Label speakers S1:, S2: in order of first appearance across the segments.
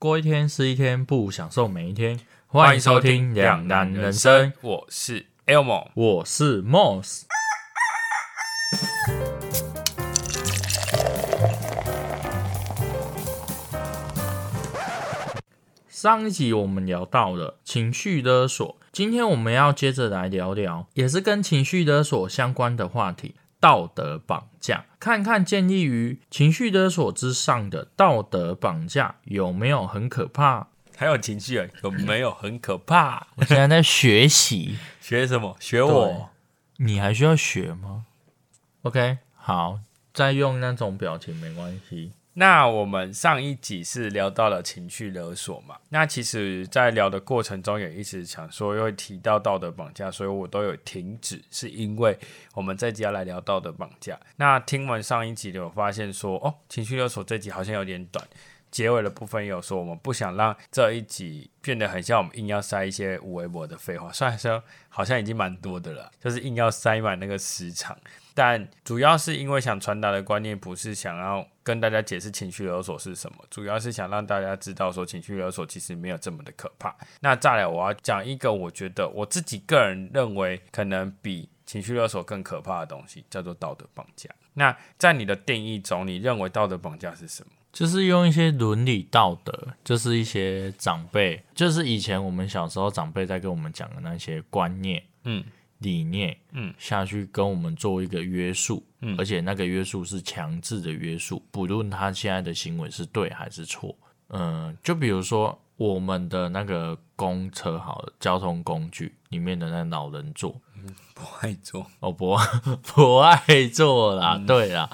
S1: 过一天是一天，不享受每一天。欢迎收听《两难人生》，
S2: 我是 Elmo。
S1: 我是 Moss。上一集我们聊到了情绪勒索，今天我们要接着来聊聊，也是跟情绪勒索相关的话题——道德绑架。看看建立于情绪勒索之上的道德绑架有没有很可怕？
S2: 还有情绪啊，有没有很可怕？
S1: 我现在在学习，
S2: 学什么？学我？
S1: 你还需要学吗？OK，好，再用那种表情没关系。
S2: 那我们上一集是聊到了情绪勒索嘛？那其实，在聊的过程中也一直想说，又会提到道德绑架，所以我都有停止，是因为我们这集要来聊道德绑架。那听完上一集的，我发现说，哦，情绪勒索这集好像有点短。结尾的部分有说，我们不想让这一集变得很像我们硬要塞一些无微博的废话，虽然说好像已经蛮多的了，就是硬要塞满那个时长。但主要是因为想传达的观念不是想要跟大家解释情绪勒索是什么，主要是想让大家知道说情绪勒索其实没有这么的可怕。那再来，我要讲一个我觉得我自己个人认为可能比情绪勒索更可怕的东西，叫做道德绑架。那在你的定义中，你认为道德绑架是什么？
S1: 就是用一些伦理道德，就是一些长辈，就是以前我们小时候长辈在跟我们讲的那些观念、嗯理念，嗯。下去跟我们做一个约束，嗯，而且那个约束是强制的约束，不论他现在的行为是对还是错，嗯，就比如说我们的那个公车，好了，交通工具里面的那老人座，
S2: 不爱坐，
S1: 哦不不爱坐啦，对啦。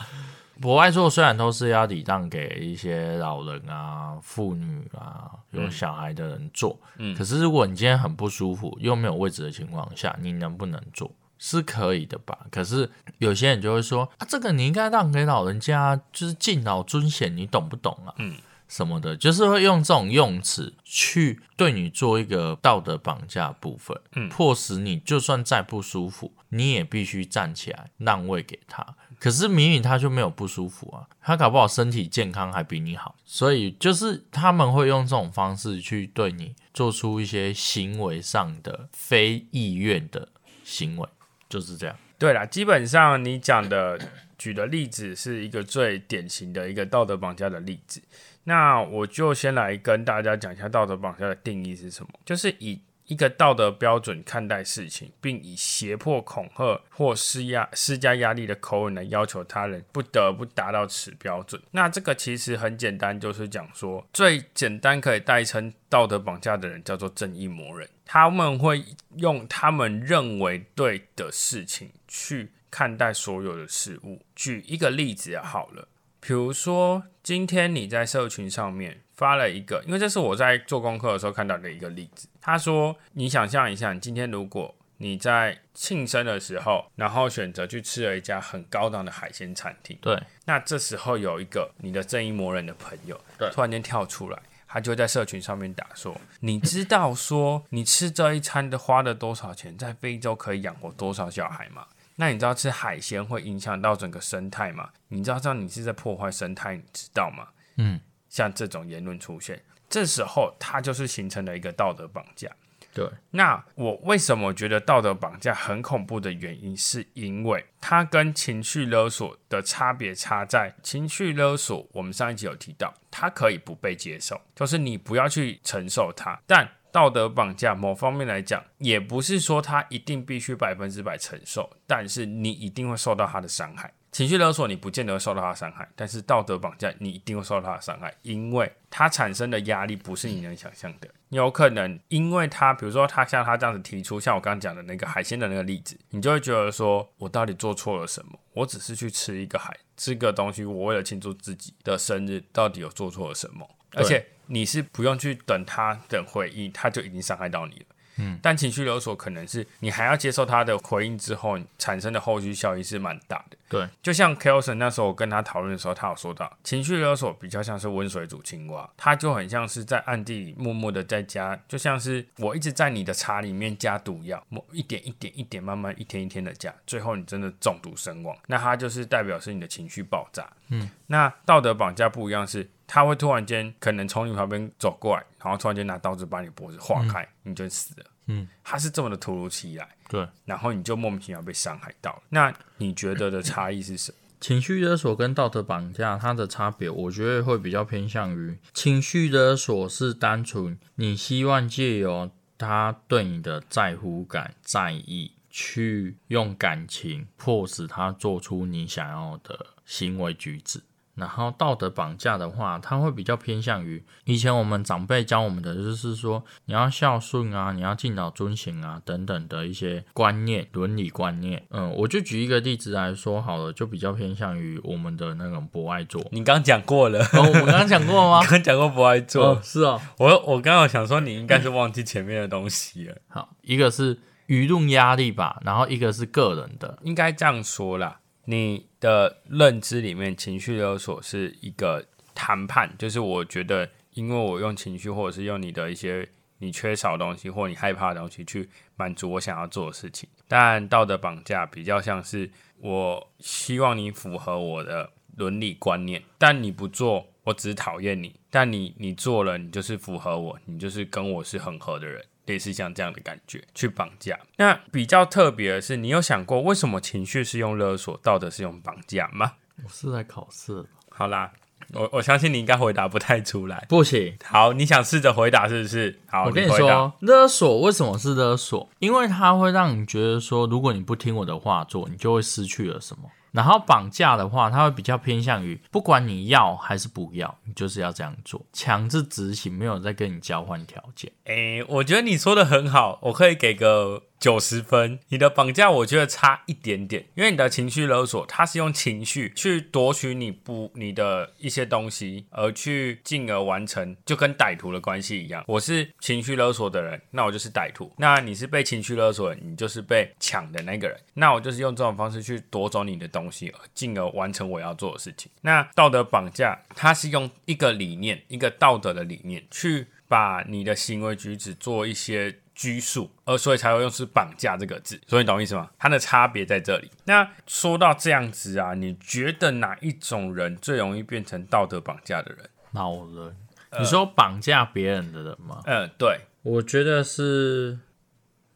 S1: 博爱座虽然都是要礼让给一些老人啊、妇女啊、有小孩的人坐，嗯，可是如果你今天很不舒服又没有位置的情况下，你能不能坐？是可以的吧？可是有些人就会说啊，这个你应该让给老人家，就是敬老尊贤，你懂不懂啊？嗯，什么的，就是会用这种用词去对你做一个道德绑架部分，嗯，迫使你就算再不舒服，你也必须站起来让位给他。可是明明他就没有不舒服啊，他搞不好身体健康还比你好，所以就是他们会用这种方式去对你做出一些行为上的非意愿的行为，就是这样。
S2: 对啦，基本上你讲的举的例子是一个最典型的一个道德绑架的例子。那我就先来跟大家讲一下道德绑架的定义是什么，就是以。一个道德标准看待事情，并以胁迫、恐吓或施压、施加压力的口吻来要求他人不得不达到此标准。那这个其实很简单，就是讲说最简单可以代称道德绑架的人叫做正义魔人。他们会用他们认为对的事情去看待所有的事物。举一个例子好了，比如说今天你在社群上面。发了一个，因为这是我在做功课的时候看到的一个例子。他说：“你想象一下，你今天如果你在庆生的时候，然后选择去吃了一家很高档的海鲜餐厅，
S1: 对，
S2: 那这时候有一个你的正义魔人的朋友，
S1: 对，
S2: 突然间跳出来，他就在社群上面打说：你知道说你吃这一餐的花了多少钱，在非洲可以养活多少小孩吗？那你知道吃海鲜会影响到整个生态吗？你知道这样你是在破坏生态，你知道吗？嗯。”像这种言论出现，这时候它就是形成了一个道德绑架。
S1: 对，
S2: 那我为什么觉得道德绑架很恐怖的原因，是因为它跟情绪勒索的差别差在情绪勒索。我们上一集有提到，它可以不被接受，就是你不要去承受它。但道德绑架某方面来讲，也不是说它一定必须百分之百承受，但是你一定会受到它的伤害。情绪勒索你不见得会受到他的伤害，但是道德绑架你一定会受到他的伤害，因为他产生的压力不是你能想象的。有可能因为他，比如说他像他这样子提出，像我刚刚讲的那个海鲜的那个例子，你就会觉得说我到底做错了什么？我只是去吃一个海，吃个东西，我为了庆祝自己的生日，到底有做错了什么？而且你是不用去等他等回应，他就已经伤害到你了。嗯，但情绪勒索可能是你还要接受他的回应之后产生的后续效益是蛮大的。
S1: 对，
S2: 就像 Kelson 那时候我跟他讨论的时候，他有说到，情绪勒索比较像是温水煮青蛙，他就很像是在暗地里默默的在加，就像是我一直在你的茶里面加毒药，某一点一点一点慢慢一天一天的加，最后你真的中毒身亡，那他就是代表是你的情绪爆炸。嗯，那道德绑架不一样，是他会突然间可能从你旁边走过来，然后突然间拿刀子把你脖子划开，你就死了。
S1: 嗯，
S2: 他是这么的突如其来，
S1: 对，
S2: 然后你就莫名其妙被伤害到了。那你觉得的差异是什么？
S1: 情绪勒索跟道德绑架它的差别，我觉得会比较偏向于情绪勒索是单纯你希望借由他对你的在乎感、在意，去用感情迫使他做出你想要的行为举止。然后道德绑架的话，它会比较偏向于以前我们长辈教我们的，就是说你要孝顺啊，你要敬老尊贤啊等等的一些观念、伦理观念。嗯，我就举一个例子来说好了，就比较偏向于我们的那种博爱座。
S2: 你刚讲过了，
S1: 哦，我们刚刚讲过吗？
S2: 刚讲过博爱座，
S1: 哦，是哦。
S2: 我我刚刚想说，你应该是忘记前面的东西了。
S1: 好，一个是舆论压力吧，然后一个是个人的。
S2: 应该这样说啦，你的认知里面，情绪勒索是一个谈判，就是我觉得，因为我用情绪，或者是用你的一些你缺少的东西，或你害怕的东西，去满足我想要做的事情。但道德绑架比较像是，我希望你符合我的伦理观念，但你不做，我只讨厌你；但你你做了，你就是符合我，你就是跟我是很合的人。类似像这样的感觉去绑架。那比较特别的是，你有想过为什么情绪是用勒索，道德是用绑架吗？
S1: 我是在考试。
S2: 好啦，我我相信你应该回答不太出来。
S1: 不行，
S2: 好，你想试着回答是不是？好，
S1: 我跟
S2: 你
S1: 你说，勒索为什么是勒索？因为它会让你觉得说，如果你不听我的话做，你就会失去了什么。然后绑架的话，它会比较偏向于，不管你要还是不要，你就是要这样做，强制执行，没有在跟你交换条件。
S2: 诶，我觉得你说的很好，我可以给个。九十分，你的绑架我觉得差一点点，因为你的情绪勒索，它是用情绪去夺取你不你的一些东西，而去进而完成，就跟歹徒的关系一样。我是情绪勒索的人，那我就是歹徒；那你是被情绪勒索，你就是被抢的那个人。那我就是用这种方式去夺走你的东西，进而完成我要做的事情。那道德绑架，它是用一个理念，一个道德的理念，去把你的行为举止做一些。拘束，而所以才会用是绑架这个字，所以你懂意思吗？它的差别在这里。那说到这样子啊，你觉得哪一种人最容易变成道德绑架的人？
S1: 老人？你说绑架别人的人吗？
S2: 嗯，对，
S1: 我觉得是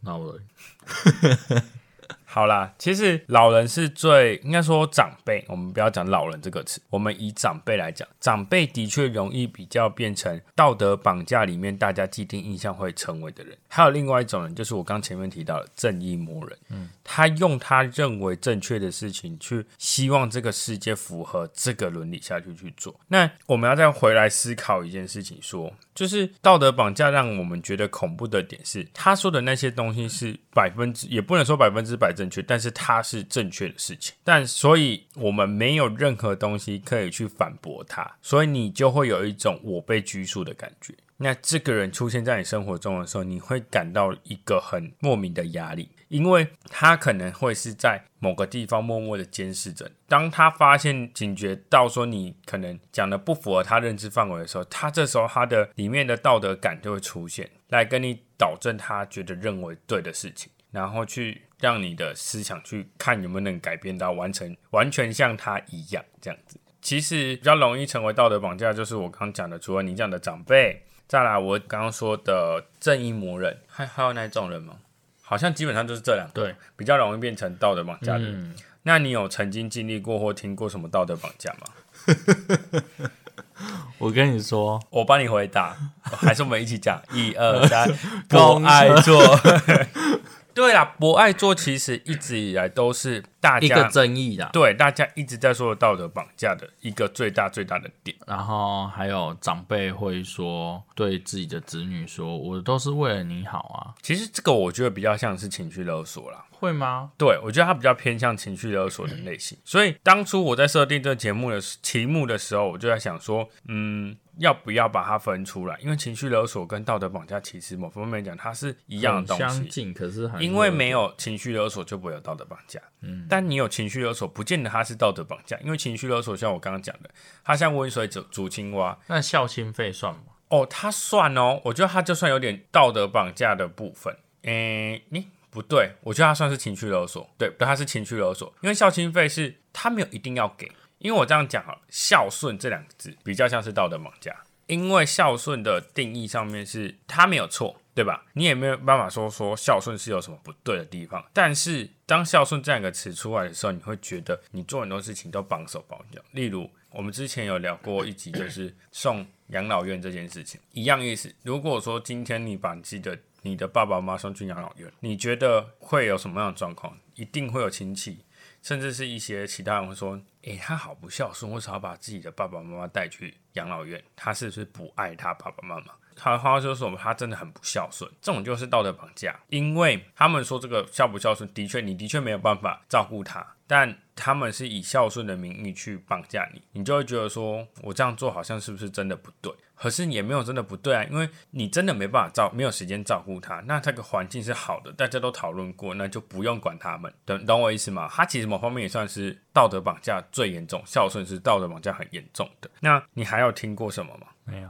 S1: 老人。
S2: 好啦，其实老人是最应该说长辈，我们不要讲老人这个词，我们以长辈来讲，长辈的确容易比较变成道德绑架里面大家既定印象会成为的人。还有另外一种人，就是我刚前面提到的正义魔人，嗯，他用他认为正确的事情去希望这个世界符合这个伦理下去去做。那我们要再回来思考一件事情，说。就是道德绑架让我们觉得恐怖的点是，他说的那些东西是百分之也不能说百分之百正确，但是它是正确的事情。但所以我们没有任何东西可以去反驳他，所以你就会有一种我被拘束的感觉。那这个人出现在你生活中的时候，你会感到一个很莫名的压力。因为他可能会是在某个地方默默的监视着，当他发现警觉到说你可能讲的不符合他认知范围的时候，他这时候他的里面的道德感就会出现，来跟你导正他觉得认为对的事情，然后去让你的思想去看有没有能改变到完成完全像他一样这样子。其实比较容易成为道德绑架，就是我刚讲的，除了你讲的长辈，再来我刚刚说的正义魔人，还还有哪种人吗？好像基本上就是这两
S1: 对
S2: 比较容易变成道德绑架的。那你有曾经经历过或听过什么道德绑架吗？
S1: 我跟你说，
S2: 我帮你回答，还是我们一起讲？一二三，公爱做。对啦，博爱座其实一直以来都是大家
S1: 一个争议的，
S2: 对大家一直在说道德绑架的一个最大最大的点。
S1: 然后还有长辈会说，对自己的子女说：“我都是为了你好啊。”
S2: 其实这个我觉得比较像是情绪勒索啦。
S1: 会吗？
S2: 对，我觉得它比较偏向情绪勒索的类型。所以当初我在设定这个节目的题目的时候，我就在想说，嗯。要不要把它分出来？因为情绪勒索跟道德绑架其实某方面讲它是一样的东西，
S1: 相近，可是
S2: 因为没有情绪勒索就不会有道德绑架。嗯，但你有情绪勒索，不见得它是道德绑架，因为情绪勒索像我刚刚讲的，它像温水煮煮青蛙。
S1: 那孝心费算吗？
S2: 哦，它算哦，我觉得它就算有点道德绑架的部分。诶，你不对，我觉得它算是情绪勒索。对，对，它是情绪勒索，因为孝心费是他没有一定要给。因为我这样讲啊，孝顺这两个字比较像是道德绑架，因为孝顺的定义上面是他没有错，对吧？你也没有办法说说孝顺是有什么不对的地方。但是当孝顺这样一个词出来的时候，你会觉得你做很多事情都绑手绑脚。例如，我们之前有聊过一集，就是送养老院这件事情，一样意思。如果说今天你把自己的你的爸爸妈妈送去养老院，你觉得会有什么样的状况？一定会有亲戚。甚至是一些其他人会说：“诶，他好不孝顺，为什么要把自己的爸爸妈妈带去养老院？他是不是不爱他爸爸妈妈？”他话说什么？他真的很不孝顺，这种就是道德绑架。因为他们说这个孝不孝顺，的确你的确没有办法照顾他，但他们是以孝顺的名义去绑架你，你就会觉得说，我这样做好像是不是真的不对？可是也没有真的不对啊，因为你真的没办法照，没有时间照顾他。那这个环境是好的，大家都讨论过，那就不用管他们。懂懂我意思吗？他其实某方面也算是道德绑架最严重，孝顺是道德绑架很严重的。那你还有听过什么吗？
S1: 没有。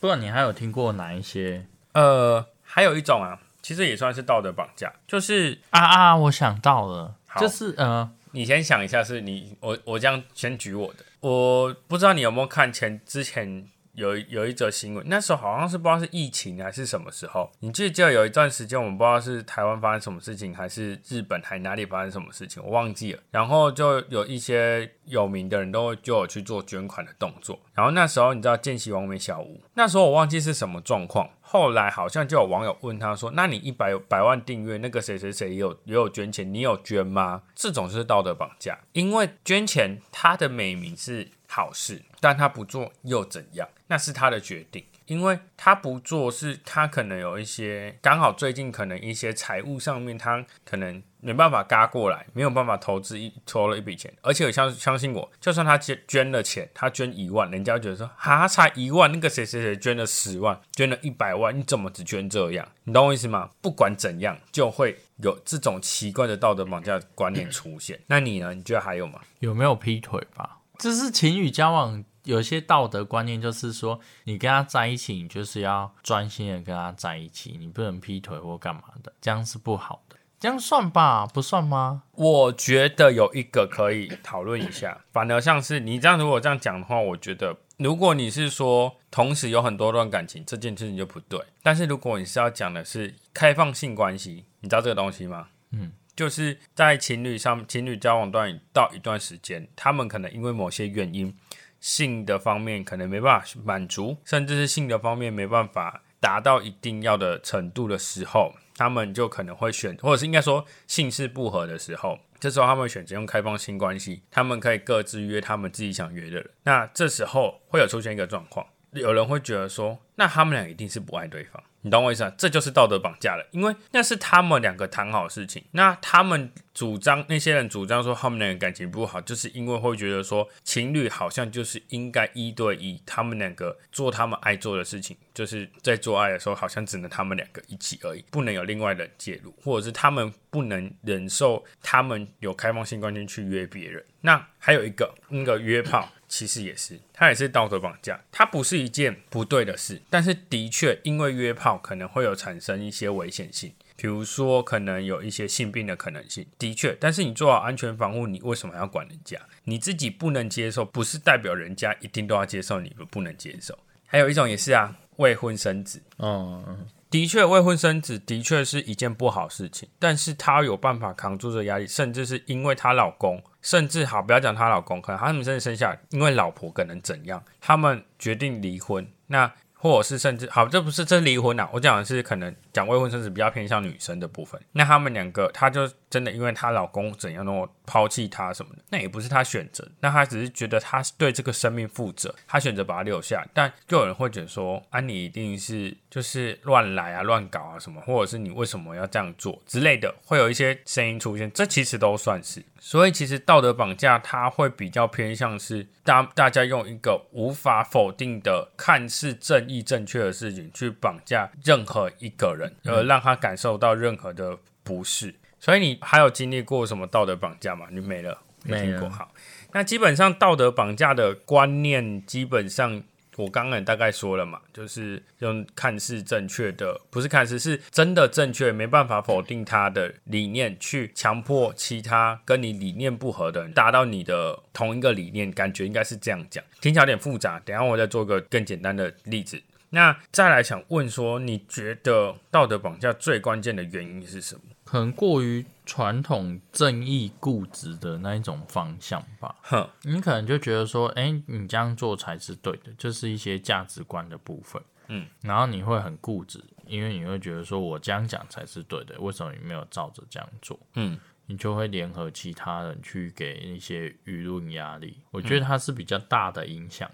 S1: 不知道你还有听过哪一些？
S2: 呃，还有一种啊，其实也算是道德绑架，就是
S1: 啊啊，我想到了，就是呃，
S2: 你先想一下，是你我我这样先举我的，我不知道你有没有看前之前。有有一则新闻，那时候好像是不知道是疫情还是什么时候，你记得有一段时间，我们不知道是台湾发生什么事情，还是日本还哪里发生什么事情，我忘记了。然后就有一些有名的人都就有去做捐款的动作。然后那时候你知道见习王美小屋，那时候我忘记是什么状况。后来好像就有网友问他说：“那你一百百万订阅，那个谁谁谁也有也有捐钱，你有捐吗？”这种是道德绑架，因为捐钱他的美名是好事，但他不做又怎样？那是他的决定。因为他不做，是他可能有一些刚好最近可能一些财务上面，他可能没办法嘎过来，没有办法投资一投了一笔钱，而且相相信我，就算他捐捐了钱，他捐一万，人家觉得说哈才一万，那个谁谁谁捐了十万，捐了一百万，你怎么只捐这样？你懂我意思吗？不管怎样，就会有这种奇怪的道德绑架观念出现。那你呢？你觉得还有吗？
S1: 有没有劈腿吧？这是情侣交往。有些道德观念就是说，你跟他在一起，你就是要专心的跟他在一起，你不能劈腿或干嘛的，这样是不好的。这样算吧，不算吗？
S2: 我觉得有一个可以讨论一下，反而像是你这样，如果这样讲的话，我觉得如果你是说同时有很多段感情，这件事情就不对。但是如果你是要讲的是开放性关系，你知道这个东西吗？嗯，就是在情侣上，情侣交往段到一段时间，他们可能因为某些原因。性的方面可能没办法满足，甚至是性的方面没办法达到一定要的程度的时候，他们就可能会选，或者是应该说性事不合的时候，这时候他们选择用开放性关系，他们可以各自约他们自己想约的人。那这时候会有出现一个状况，有人会觉得说，那他们俩一定是不爱对方。你懂我意思啊？这就是道德绑架了，因为那是他们两个谈好事情。那他们主张，那些人主张说他们两个感情不好，就是因为会觉得说情侣好像就是应该一对一，他们两个做他们爱做的事情，就是在做爱的时候好像只能他们两个一起而已，不能有另外人介入，或者是他们不能忍受他们有开放性关系去约别人。那还有一个那个约炮。其实也是，它也是道德绑架，它不是一件不对的事，但是的确因为约炮可能会有产生一些危险性，比如说可能有一些性病的可能性，的确，但是你做好安全防护，你为什么要管人家？你自己不能接受，不是代表人家一定都要接受你不能接受。还有一种也是啊，未婚生子，嗯。的确，未婚生子的确是一件不好事情，但是她有办法扛住这压力，甚至是因为她老公，甚至好不要讲她老公，可能他们真的生下，因为老婆可能怎样，他们决定离婚，那。或者是甚至好，这不是这离婚啊，我讲的是可能讲未婚生子比较偏向女生的部分。那他们两个，她就真的因为她老公怎样么抛弃她什么的，那也不是她选择，那她只是觉得她是对这个生命负责，她选择把她留下。但就有人会觉得说，啊，你一定是就是乱来啊、乱搞啊什么，或者是你为什么要这样做之类的，会有一些声音出现。这其实都算是。所以其实道德绑架，它会比较偏向是大大家用一个无法否定的、看似正义正确的事情去绑架任何一个人，而让他感受到任何的不适。所以你还有经历过什么道德绑架吗？你没了，没听过。好，那基本上道德绑架的观念，基本上我刚刚也大概说了嘛，就是用看似正确的，不是看似是真的正确，没办法否定他的理念，去强迫其他跟你理念不合的人达到你的同一个理念，感觉应该是这样讲，听起来有点复杂。等下我再做个更简单的例子。那再来想问说，你觉得道德绑架最关键的原因是什么？
S1: 可能过于传统、正义、固执的那一种方向吧。
S2: 哼，
S1: 你可能就觉得说，哎，你这样做才是对的，就是一些价值观的部分。
S2: 嗯，
S1: 然后你会很固执，因为你会觉得说我这样讲才是对的，为什么你没有照着这样做？
S2: 嗯，
S1: 你就会联合其他人去给一些舆论压力。我觉得它是比较大的影响。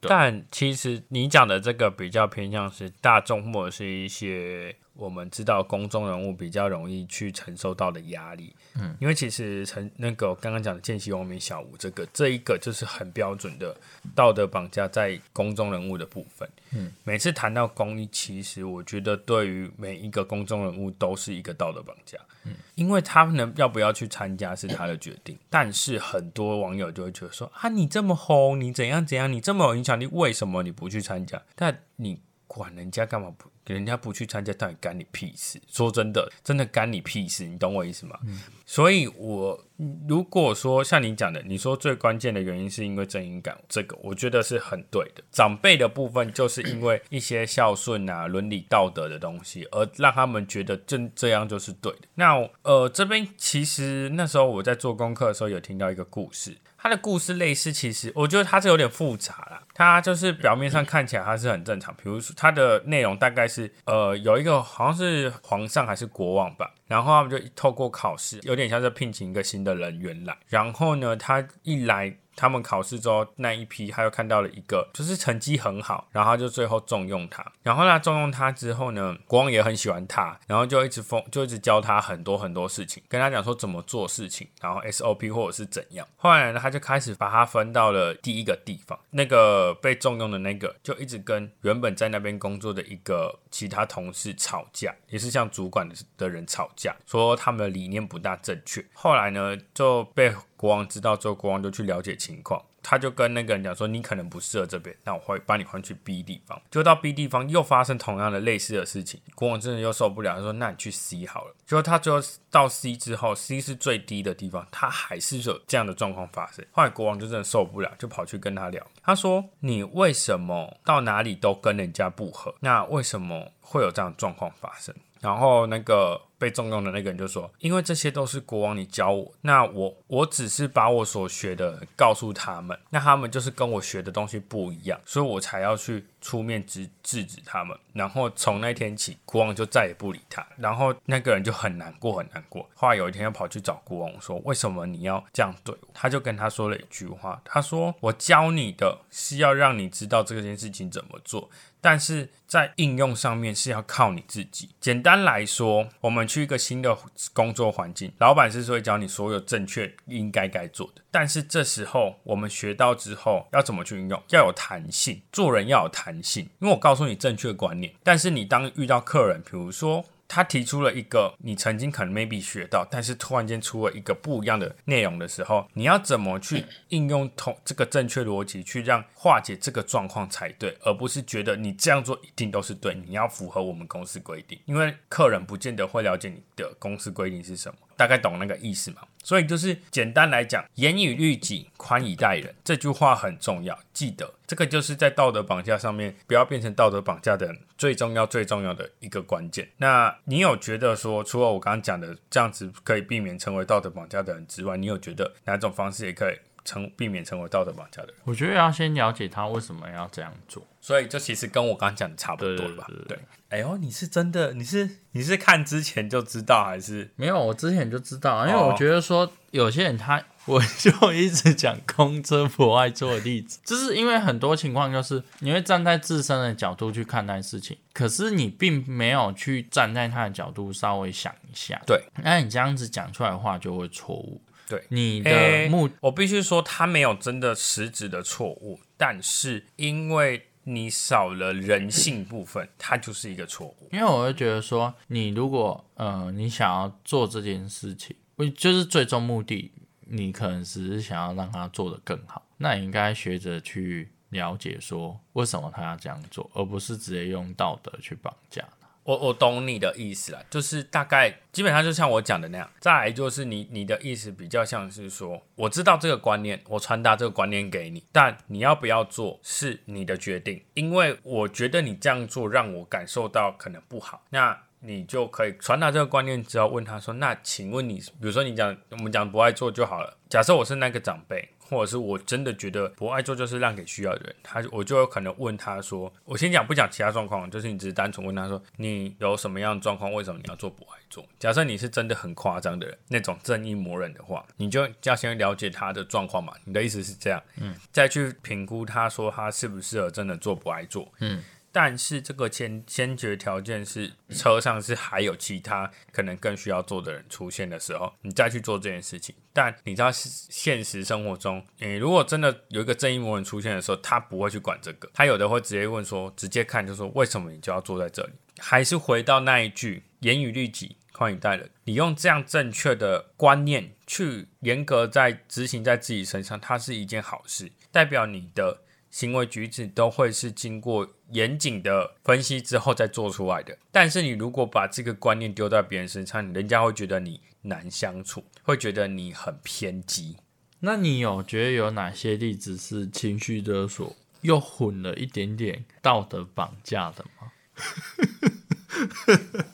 S2: 但其实你讲的这个比较偏向是大众或者是一些我们知道公众人物比较容易去承受到的压力。
S1: 嗯，
S2: 因为其实成那个刚刚讲的见习王明小吴这个这一个就是很标准的道德绑架在公众人物的部分。
S1: 嗯，
S2: 每次谈到公益，其实我觉得对于每一个公众人物都是一个道德绑架。
S1: 嗯，
S2: 因为他们要不要去参加是他的决定，但是很多网友就会觉得说啊，你这么红，你怎样怎样，你这么有影响力，为什么你不去参加？但你管人家干嘛不？人家不去参加，到底干你屁事？说真的，真的干你屁事？你懂我意思吗？所以，我如果说像你讲的，你说最关键的原因是因为正义感，这个我觉得是很对的。长辈的部分就是因为一些孝顺啊、伦理道德的东西，而让他们觉得这这样就是对的。那呃，这边其实那时候我在做功课的时候，有听到一个故事。他的故事类似，其实我觉得他是有点复杂啦。他就是表面上看起来他是很正常，比如说他的内容大概是，呃，有一个好像是皇上还是国王吧，然后他们就透过考试，有点像是聘请一个新的人员来，然后呢，他一来。他们考试之后那一批，他又看到了一个，就是成绩很好，然后就最后重用他。然后他重用他之后呢，国王也很喜欢他，然后就一直封，就一直教他很多很多事情，跟他讲说怎么做事情，然后 SOP 或者是怎样。后来呢，他就开始把他分到了第一个地方，那个被重用的那个就一直跟原本在那边工作的一个其他同事吵架，也是像主管的的人吵架，说他们的理念不大正确。后来呢，就被。国王知道之后，国王就去了解情况，他就跟那个人讲说：“你可能不适合这边，那我会把你换去 B 地方。”就到 B 地方又发生同样的类似的事情，国王真的又受不了，他说：“那你去 C 好了。”结果他最后到 C 之后，C 是最低的地方，他还是有这样的状况发生。后来国王就真的受不了，就跑去跟他聊，他说：“你为什么到哪里都跟人家不合？那为什么会有这样状况发生？”然后那个被重用的那个人就说：“因为这些都是国王你教我，那我我只是把我所学的告诉他们，那他们就是跟我学的东西不一样，所以我才要去出面制制止他们。然后从那天起，国王就再也不理他。然后那个人就很难过，很难过。后来有一天，又跑去找国王说：为什么你要这样对我？他就跟他说了一句话：他说我教你的是要让你知道这件事情怎么做。”但是在应用上面是要靠你自己。简单来说，我们去一个新的工作环境，老板是会教你所有正确应该该做的。但是这时候我们学到之后要怎么去运用？要有弹性，做人要有弹性。因为我告诉你正确观念，但是你当遇到客人，比如说。他提出了一个你曾经可能 maybe 学到，但是突然间出了一个不一样的内容的时候，你要怎么去应用同这个正确逻辑去让化解这个状况才对，而不是觉得你这样做一定都是对，你要符合我们公司规定，因为客人不见得会了解你的公司规定是什么。大概懂那个意思嘛？所以就是简单来讲，严以律己，宽以待人，这句话很重要。记得这个就是在道德绑架上面，不要变成道德绑架的人，最重要、最重要的一个关键。那你有觉得说，除了我刚刚讲的这样子可以避免成为道德绑架的人之外，你有觉得哪种方式也可以成避免成为道德绑架的人？
S1: 我觉得要先了解他为什么要这样做。
S2: 所以这其实跟我刚刚讲的差不多吧？对。哎呦，你是真的？你是你是看之前就知道还是
S1: 没有？我之前就知道，因为我觉得说有些人他，我就一直讲空车不爱做的例子，就是因为很多情况就是你会站在自身的角度去看待事情，可是你并没有去站在他的角度稍微想一下。
S2: 对，
S1: 那你这样子讲出来的话就会错误。
S2: 对，
S1: 你的目，
S2: 我必须说他没有真的实质的错误，但是因为。你少了人性部分，它就是一个错误。
S1: 因为我会觉得说，你如果呃，你想要做这件事情，就是最终目的，你可能只是想要让他做得更好，那你应该学着去了解说为什么他要这样做，而不是直接用道德去绑架。
S2: 我我懂你的意思了，就是大概基本上就像我讲的那样。再来就是你你的意思比较像是说，我知道这个观念，我传达这个观念给你，但你要不要做是你的决定，因为我觉得你这样做让我感受到可能不好。那你就可以传达这个观念之后，问他说：“那请问你，比如说你讲我们讲不爱做就好了。假设我是那个长辈，或者是我真的觉得不爱做就是让给需要的人，他我就有可能问他说：我先讲不讲其他状况，就是你只是单纯问他说你有什么样的状况，为什么你要做不爱做？假设你是真的很夸张的人，那种正义魔人的话，你就要先了解他的状况嘛。你的意思是这样，嗯，再去评估他说他适不适合真的做不爱做，嗯。”但是这个先先决条件是车上是还有其他可能更需要做的人出现的时候，你再去做这件事情。但你知道现实生活中，你如果真的有一个正义魔人出现的时候，他不会去管这个，他有的会直接问说，直接看就说为什么你就要坐在这里？还是回到那一句严于律己，宽以待人。你用这样正确的观念去严格在执行在自己身上，它是一件好事，代表你的。行为举止都会是经过严谨的分析之后再做出来的。但是你如果把这个观念丢在别人身上，人家会觉得你难相处，会觉得你很偏激。
S1: 那你有觉得有哪些例子是情绪勒索又混了一点点道德绑架的吗？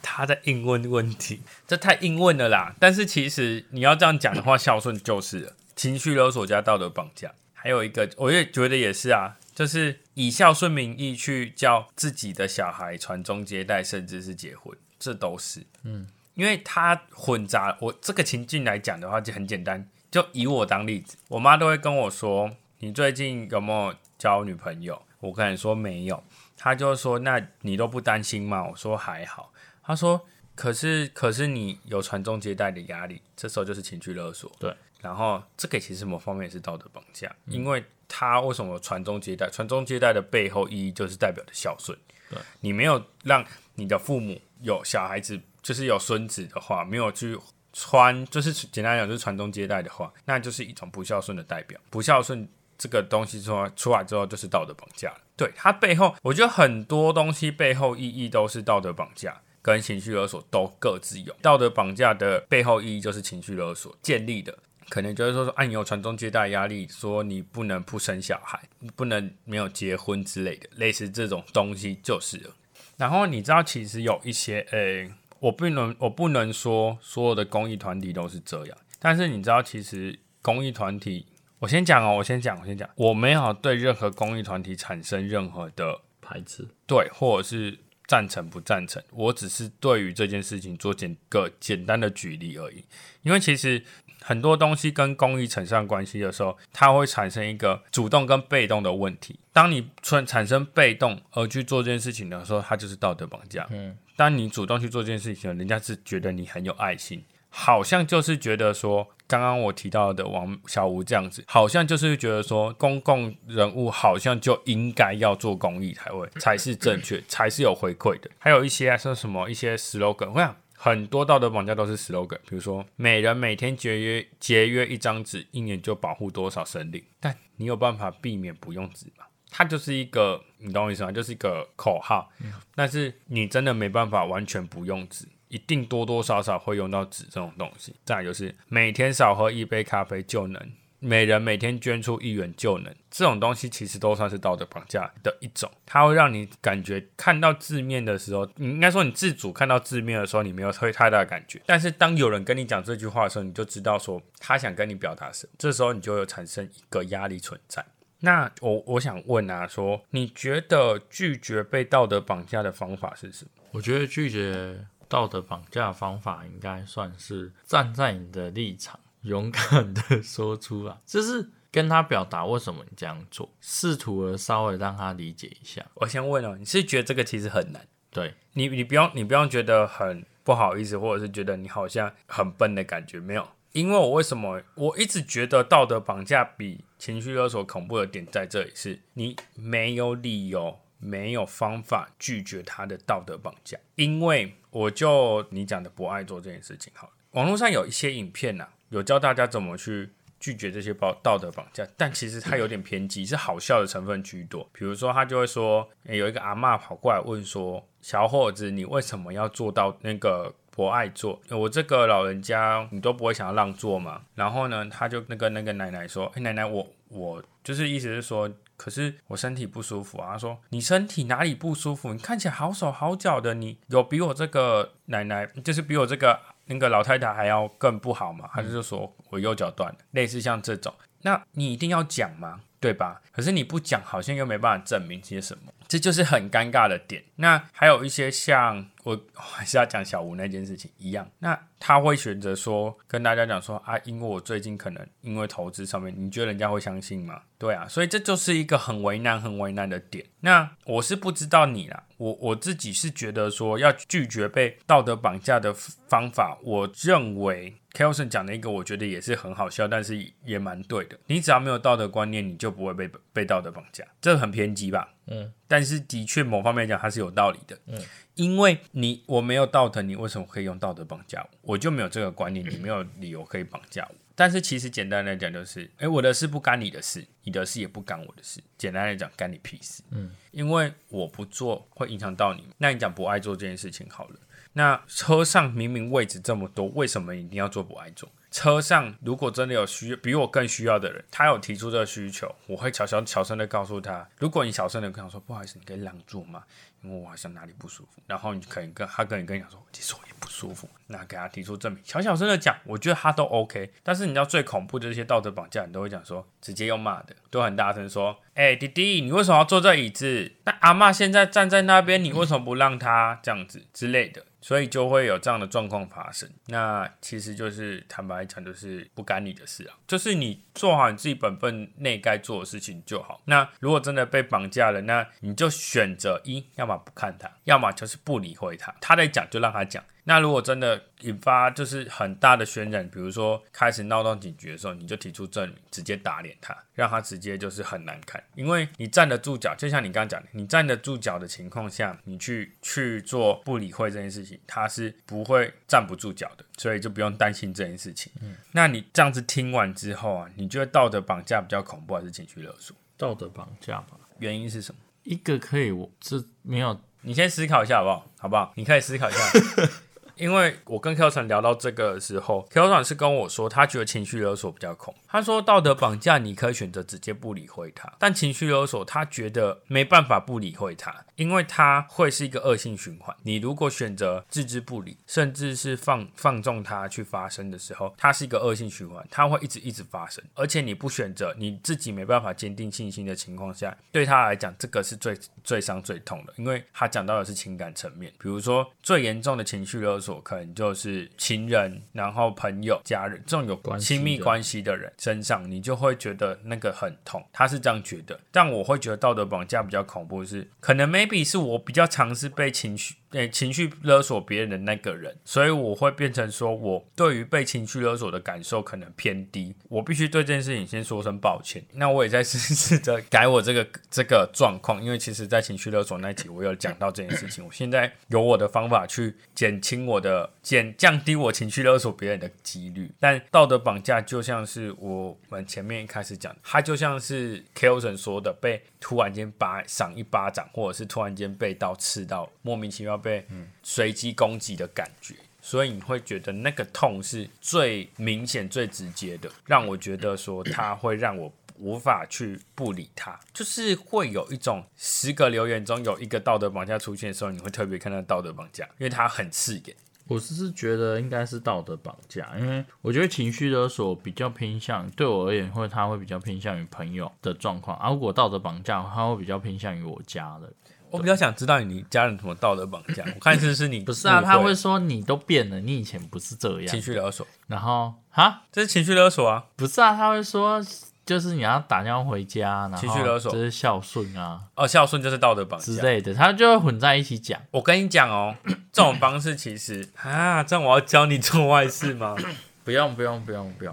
S2: 他在硬问问题，这太硬问了啦。但是其实你要这样讲的话，孝顺就是了。情绪勒索加道德绑架。还有一个，我也觉得也是啊，就是以孝顺名义去叫自己的小孩传宗接代，甚至是结婚，这都是，嗯，因为他混杂我这个情境来讲的话，就很简单，就以我当例子，我妈都会跟我说：“你最近有没有交女朋友？”我跟你说没有，她就说：“那你都不担心吗？”我说还好。她说：“可是，可是你有传宗接代的压力，这时候就是情绪勒索。”
S1: 对。
S2: 然后这个其实某方面是道德绑架，因为他为什么传宗接代？传宗接代的背后意义就是代表的孝顺。
S1: 对
S2: 你没有让你的父母有小孩子，就是有孙子的话，没有去传，就是简单讲就是传宗接代的话，那就是一种不孝顺的代表。不孝顺这个东西出出来之后，就是道德绑架了。对它背后，我觉得很多东西背后意义都是道德绑架。跟情绪勒索都各自有。道德绑架的背后意义就是情绪勒索建立的。可能就是说说，哎，你有传宗接代压力，说你不能不生小孩，不能没有结婚之类的，类似这种东西就是了。然后你知道，其实有一些，诶，我不能，我不能说所有的公益团体都是这样。但是你知道，其实公益团体，我先讲哦，我先讲，我先讲，我没有对任何公益团体产生任何的
S1: 排斥，
S2: 对，或者是赞成不赞成，我只是对于这件事情做简个简单的举例而已，因为其实。很多东西跟公益扯上关系的时候，它会产生一个主动跟被动的问题。当你产产生被动而去做这件事情的时候，它就是道德绑架。嗯，当你主动去做这件事情，人家是觉得你很有爱心，好像就是觉得说，刚刚我提到的王小吴这样子，好像就是觉得说，公共人物好像就应该要做公益才会才是正确，才是有回馈的。还有一些说什么一些 slogan，我想。很多道德绑架都是 slogan，比如说每人每天节约节约一张纸，一年就保护多少生灵。但你有办法避免不用纸吗？它就是一个，你懂我意思吗？就是一个口号。但是你真的没办法完全不用纸，一定多多少少会用到纸这种东西。再就是每天少喝一杯咖啡就能。每人每天捐出一元就能，这种东西其实都算是道德绑架的一种。它会让你感觉看到字面的时候，你应该说你自主看到字面的时候，你没有会太大的感觉。但是当有人跟你讲这句话的时候，你就知道说他想跟你表达什么。这时候你就有产生一个压力存在。那我我想问啊，说你觉得拒绝被道德绑架的方法是什么？
S1: 我觉得拒绝道德绑架方法应该算是站在你的立场。勇敢的说出来，就是跟他表达为什么你这样做，试图的稍微让他理解一下。
S2: 我先问哦，你是觉得这个其实很难？
S1: 对
S2: 你，你不用，你不用觉得很不好意思，或者是觉得你好像很笨的感觉，没有。因为我为什么我一直觉得道德绑架比情绪勒索恐怖的点在这里，是你没有理由、没有方法拒绝他的道德绑架。因为我就你讲的不爱做这件事情，好了，网络上有一些影片呐。有教大家怎么去拒绝这些道道德绑架，但其实他有点偏激，是好笑的成分居多。比如说，他就会说，诶有一个阿嬷跑过来问说：“小伙子，你为什么要做到那个博爱座？我这个老人家，你都不会想要让座吗？”然后呢，他就那个那个奶奶说：“诶奶奶，我我就是意思是说。”可是我身体不舒服啊！他说你身体哪里不舒服？你看起来好手好脚的，你有比我这个奶奶，就是比我这个那个老太太还要更不好吗？他就说我右脚断了，类似像这种，那你一定要讲吗？对吧？可是你不讲，好像又没办法证明些什么，这就是很尴尬的点。那还有一些像我还是要讲小吴那件事情一样，那他会选择说跟大家讲说啊，因为我最近可能因为投资上面，你觉得人家会相信吗？对啊，所以这就是一个很为难、很为难的点。那我是不知道你啦，我我自己是觉得说要拒绝被道德绑架的方法，我认为 Kelson 讲的一个，我觉得也是很好笑，但是也蛮对的。你只要没有道德观念，你就不会被被道德绑架，这很偏激吧？嗯，但是的确某方面讲，它是有道理的。嗯，因为你我没有道德，你为什么可以用道德绑架我？我就没有这个观念，你没有理由可以绑架我。但是其实简单来讲，就是哎，我的事不干你的事，你的事也不干我的事。简单来讲，干你屁事。嗯，因为我不做会影响到你。那你讲不爱做这件事情好了。那车上明明位置这么多，为什么一定要做不爱做？车上如果真的有需比我更需要的人，他有提出这个需求，我会悄悄悄声的告诉他。如果你小声的跟他说不好意思，你可以让座吗？因为我好像哪里不舒服。然后你可以跟他跟你跟你讲说，其实我也不舒服。那给他提出证明，小小声的讲，我觉得他都 OK。但是你知道最恐怖的这些道德绑架，你都会讲说，直接用骂的，都很大声说，哎，弟弟，你为什么要坐这椅子？那阿妈现在站在那边，你为什么不让他这样子之类的？所以就会有这样的状况发生。那其实就是坦白讲，就是不干你的事啊，就是你做好你自己本分内该做的事情就好。那如果真的被绑架了，那你就选择一，要么不看他，要么就是不理会他。他在讲就让他讲。那如果真的引发就是很大的渲染，比如说开始闹到警局的时候，你就提出证明，直接打脸他，让他直接就是很难看。因为你站得住脚，就像你刚刚讲的，你站得住脚的情况下，你去去做不理会这件事情，他是不会站不住脚的，所以就不用担心这件事情。嗯，那你这样子听完之后啊，你觉得道德绑架比较恐怖，还是情绪勒索？
S1: 道德绑架吧，
S2: 原因是什么？
S1: 一个可以，我这没有，
S2: 你先思考一下好不好？好不好？你可以思考一下。因为我跟 Q 成聊到这个的时候，Q 成是跟我说，他觉得情绪勒索比较恐。他说道德绑架你可以选择直接不理会他，但情绪勒索他觉得没办法不理会他，因为他会是一个恶性循环。你如果选择置之不理，甚至是放放纵他去发生的时候，它是一个恶性循环，它会一直一直发生。而且你不选择，你自己没办法坚定信心的情况下，对他来讲，这个是最最伤最痛的，因为他讲到的是情感层面，比如说最严重的情绪勒索。所可能就是情人，然后朋友、家人这种有亲密关系的人身上，你就会觉得那个很痛。他是这样觉得，但我会觉得道德绑架比较恐怖，是可能 maybe 是我比较尝试被情绪。诶，情绪勒索别人的那个人，所以我会变成说，我对于被情绪勒索的感受可能偏低，我必须对这件事情先说声抱歉。那我也在试试着改我这个这个状况，因为其实，在情绪勒索那集，我有讲到这件事情。我现在有我的方法去减轻我的减降低我情绪勒索别人的几率。但道德绑架就像是我们前面一开始讲，它就像是 Kelson 说的，被突然间把赏一巴掌，或者是突然间被刀刺到，莫名其妙。被随机攻击的感觉，所以你会觉得那个痛是最明显、最直接的，让我觉得说它会让我无法去不理它，就是会有一种十个留言中有一个道德绑架出现的时候，你会特别看到道德绑架，因为它很刺眼。
S1: 我是觉得应该是道德绑架，因为我觉得情绪勒索比较偏向对我而言，会他会比较偏向于朋友的状况，而如果道德绑架，他会比较偏向于我家的。
S2: 我比较想知道你家人怎么道德绑架。我看是是你
S1: 不是啊？他会说你都变了，你以前不是这样。
S2: 情绪勒索，
S1: 然后哈，
S2: 这是情绪勒索啊？
S1: 不是啊？他会说就是你要打电话回家，
S2: 情绪勒索
S1: 这是孝顺啊？
S2: 哦，孝顺就是道德绑架
S1: 之类的，他就会混在一起讲。
S2: 我跟你讲哦，这种方式其实啊，这样我要教你做坏事吗？
S1: 不用不用不用不用，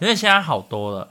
S1: 因为现在好多了。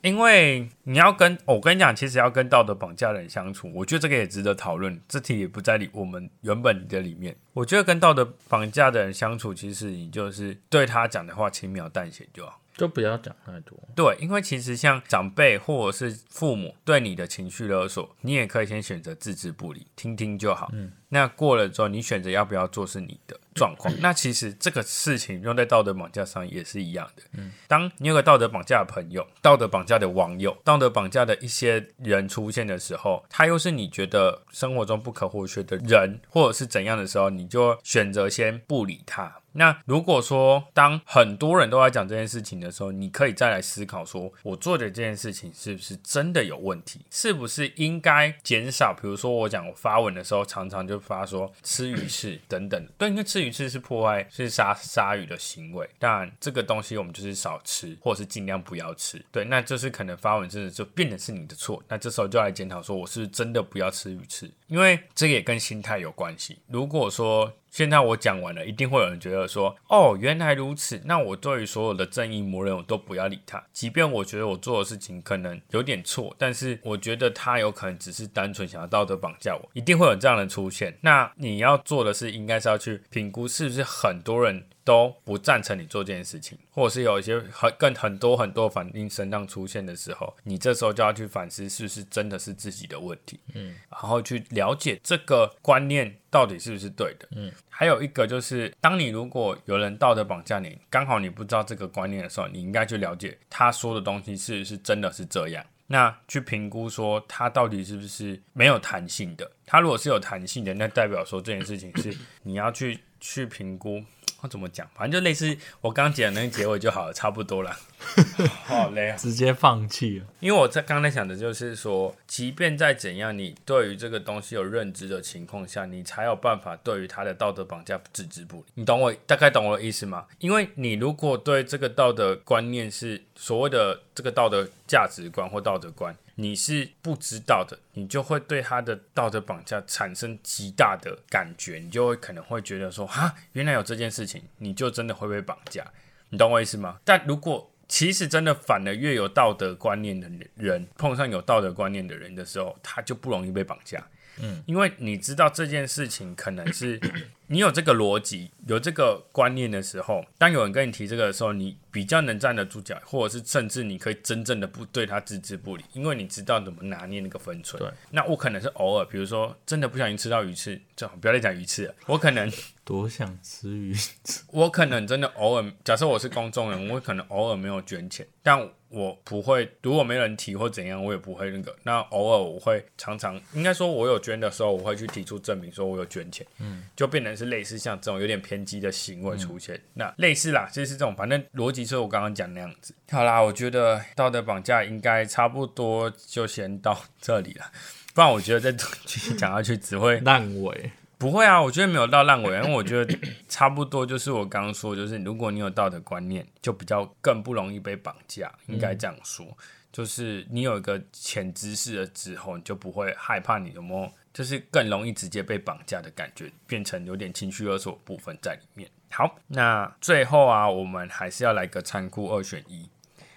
S2: 因为你要跟我跟你讲，其实要跟道德绑架的人相处，我觉得这个也值得讨论。这题也不在里我们原本的里面。我觉得跟道德绑架的人相处，其实你就是对他讲的话轻描淡写就好。
S1: 就不要讲太多。
S2: 对，因为其实像长辈或者是父母对你的情绪勒索，你也可以先选择置之不理，听听就好。嗯，那过了之后，你选择要不要做是你的状况。那其实这个事情用在道德绑架上也是一样的。嗯，当你有个道德绑架的朋友、道德绑架的网友、道德绑架的一些人出现的时候，他又是你觉得生活中不可或缺的人，或者是怎样的时候，你就选择先不理他。那如果说当很多人都在讲这件事情的时候，你可以再来思考说，我做的这件事情是不是真的有问题？是不是应该减少？比如说我讲我发文的时候，常常就发说吃鱼翅等等。对，因为吃鱼翅是破坏是杀鲨鱼的行为，当然这个东西我们就是少吃，或者是尽量不要吃。对，那就是可能发文真的就变成是你的错。那这时候就来检讨说，我是是真的不要吃鱼翅？因为这个也跟心态有关系。如果说现在我讲完了，一定会有人觉得说：“哦，原来如此。”那我对于所有的正义魔人，我都不要理他。即便我觉得我做的事情可能有点错，但是我觉得他有可能只是单纯想要道德绑架我，一定会有这样的出现。那你要做的是，应该是要去评估是不是很多人。都不赞成你做这件事情，或者是有一些很更很多很多反应声浪出现的时候，你这时候就要去反思是不是真的是自己的问题，嗯，然后去了解这个观念到底是不是对的，嗯，还有一个就是，当你如果有人道德绑架你，刚好你不知道这个观念的时候，你应该去了解他说的东西是不是真的是这样，那去评估说他到底是不是没有弹性的，他如果是有弹性的，那代表说这件事情是你要去去评估。怎么讲？反正就类似我刚讲的那个结尾就好了，差不多了。好嘞啊！
S1: 直接放弃了。
S2: 因为我在刚才想的就是说，即便在怎样，你对于这个东西有认知的情况下，你才有办法对于他的道德绑架置之不理。你懂我大概懂我的意思吗？因为你如果对这个道德观念是所谓的这个道德价值观或道德观。你是不知道的，你就会对他的道德绑架产生极大的感觉，你就会可能会觉得说，哈，原来有这件事情，你就真的会被绑架，你懂我意思吗？但如果其实真的反而越有道德观念的人，碰上有道德观念的人的时候，他就不容易被绑架，嗯，因为你知道这件事情可能是。你有这个逻辑，有这个观念的时候，当有人跟你提这个的时候，你比较能站得住脚，或者是甚至你可以真正的不对他置之不理，因为你知道怎么拿捏那个分寸。
S1: 对，
S2: 那我可能是偶尔，比如说真的不小心吃到鱼刺，最好不要再讲鱼刺了。我可能
S1: 多想吃鱼刺，
S2: 我可能真的偶尔，假设我是公众人，我可能偶尔没有捐钱，但我不会，如果没人提或怎样，我也不会那个。那偶尔我会常常，应该说我有捐的时候，我会去提出证明，说我有捐钱，嗯，就变成是类似像这种有点偏激的行为出现。那类似啦，就是这种，反正逻辑是我刚刚讲那样子。好啦，我觉得道德绑架应该差不多就先到这里了，不然我觉得再继续讲下去只会
S1: 烂尾。
S2: 不会啊，我觉得没有到烂尾，因为我觉得 差不多就是我刚刚说，就是如果你有道德观念，就比较更不容易被绑架，应该这样说。就是你有一个潜知识了之后，你就不会害怕你有没有，就是更容易直接被绑架的感觉，变成有点情绪勒索部分在里面。好，那最后啊，我们还是要来个残酷二选一。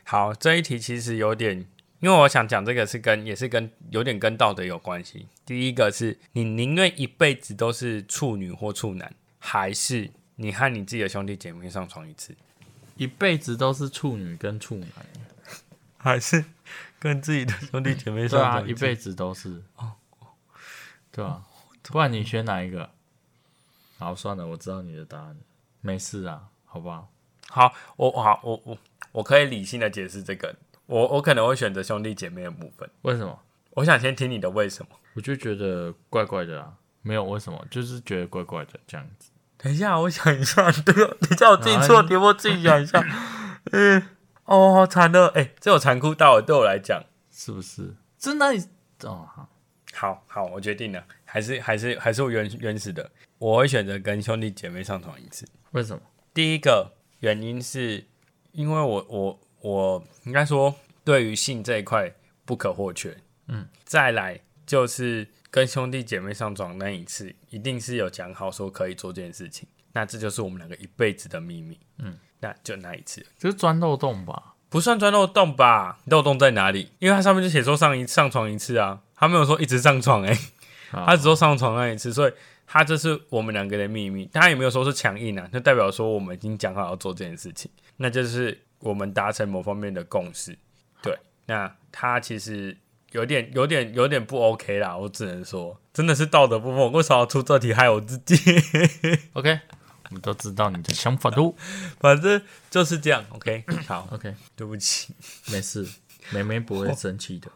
S2: 好，这一题其实有点。因为我想讲这个是跟也是跟有点跟道德有关系。第一个是你宁愿一辈子都是处女或处男，还是你和你自己的兄弟姐妹上床一次？
S1: 一辈子都是处女跟处男，
S2: 还是跟自己的兄弟姐妹上床？
S1: 一辈子都是哦，对吧？不然你选哪一个？好，算了，我知道你的答案，没事啊，好不好？
S2: 好，我好，我我我可以理性的解释这个。我我可能会选择兄弟姐妹的部分，
S1: 为什么？
S2: 我想先听你的为什么。
S1: 我就觉得怪怪的啊，没有为什么，就是觉得怪怪的这样子。
S2: 等一下，我想一下，对，等一下我自己错题，我自己想一下。嗯，哦，好惨的，哎，这有残酷到对我来讲，
S1: 是不是？真的？哦，好，
S2: 好，好，我决定了，还是还是还是我原原始的，我会选择跟兄弟姐妹上床一次。
S1: 为什么？
S2: 第一个原因是因为我我。我应该说，对于性这一块不可或缺。嗯，再来就是跟兄弟姐妹上床那一次，一定是有讲好说可以做这件事情，那这就是我们两个一辈子的秘密。嗯，那就那一次，
S1: 就是钻漏洞吧？
S2: 不算钻漏洞吧？漏洞在哪里？因为它上面就写说上一上床一次啊，他没有说一直上床哎，他只说上床那一次，所以他这是我们两个的秘密。他也没有说是强硬啊，就代表说我们已经讲好要做这件事情，那就是。我们达成某方面的共识。对，那他其实有点、有点、有点不 OK 啦，我只能说，真的是道德部分。我为什么要出这题害我自己？
S1: OK，我们都知道你的想法都
S2: 反正就是这样。OK，好
S1: ，OK，
S2: 对不起，
S1: 没事，妹妹不会生气的。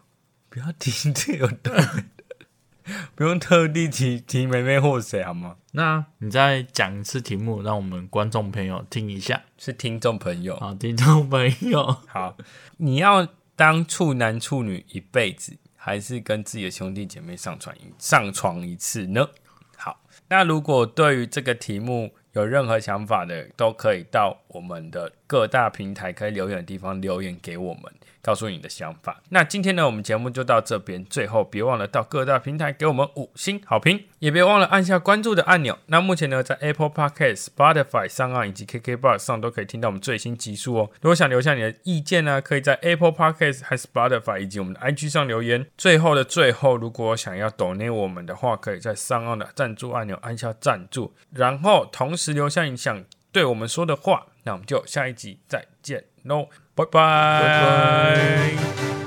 S2: 不要提这个的，不用特地提提梅梅或谁好吗？
S1: 那你再讲一次题目，让我们观众朋友听一下。
S2: 是听众朋友。
S1: 好，听众朋友，
S2: 好，你要当处男处女一辈子，还是跟自己的兄弟姐妹上床一上床一次呢？好，那如果对于这个题目有任何想法的，都可以到我们的各大平台可以留言的地方留言给我们，告诉你的想法。那今天呢，我们节目就到这边，最后别忘了到各大平台给我们五星好评，也别忘了按下关注的按钮。那目前呢，在 Apple Podcast、Spotify 上岸以及 KKBox 上都可以听到我们最新集数哦。如果想留下你的意见呢，可以在 Apple Podcast 和 Spotify 以及我们的 IG 上留言。最后的最后，如果想要 donate 我们的话，可以在上岸的赞助按钮按下赞助，然后同时留下你想对我们说的话。那我们就下一集再见喽，
S1: 拜拜。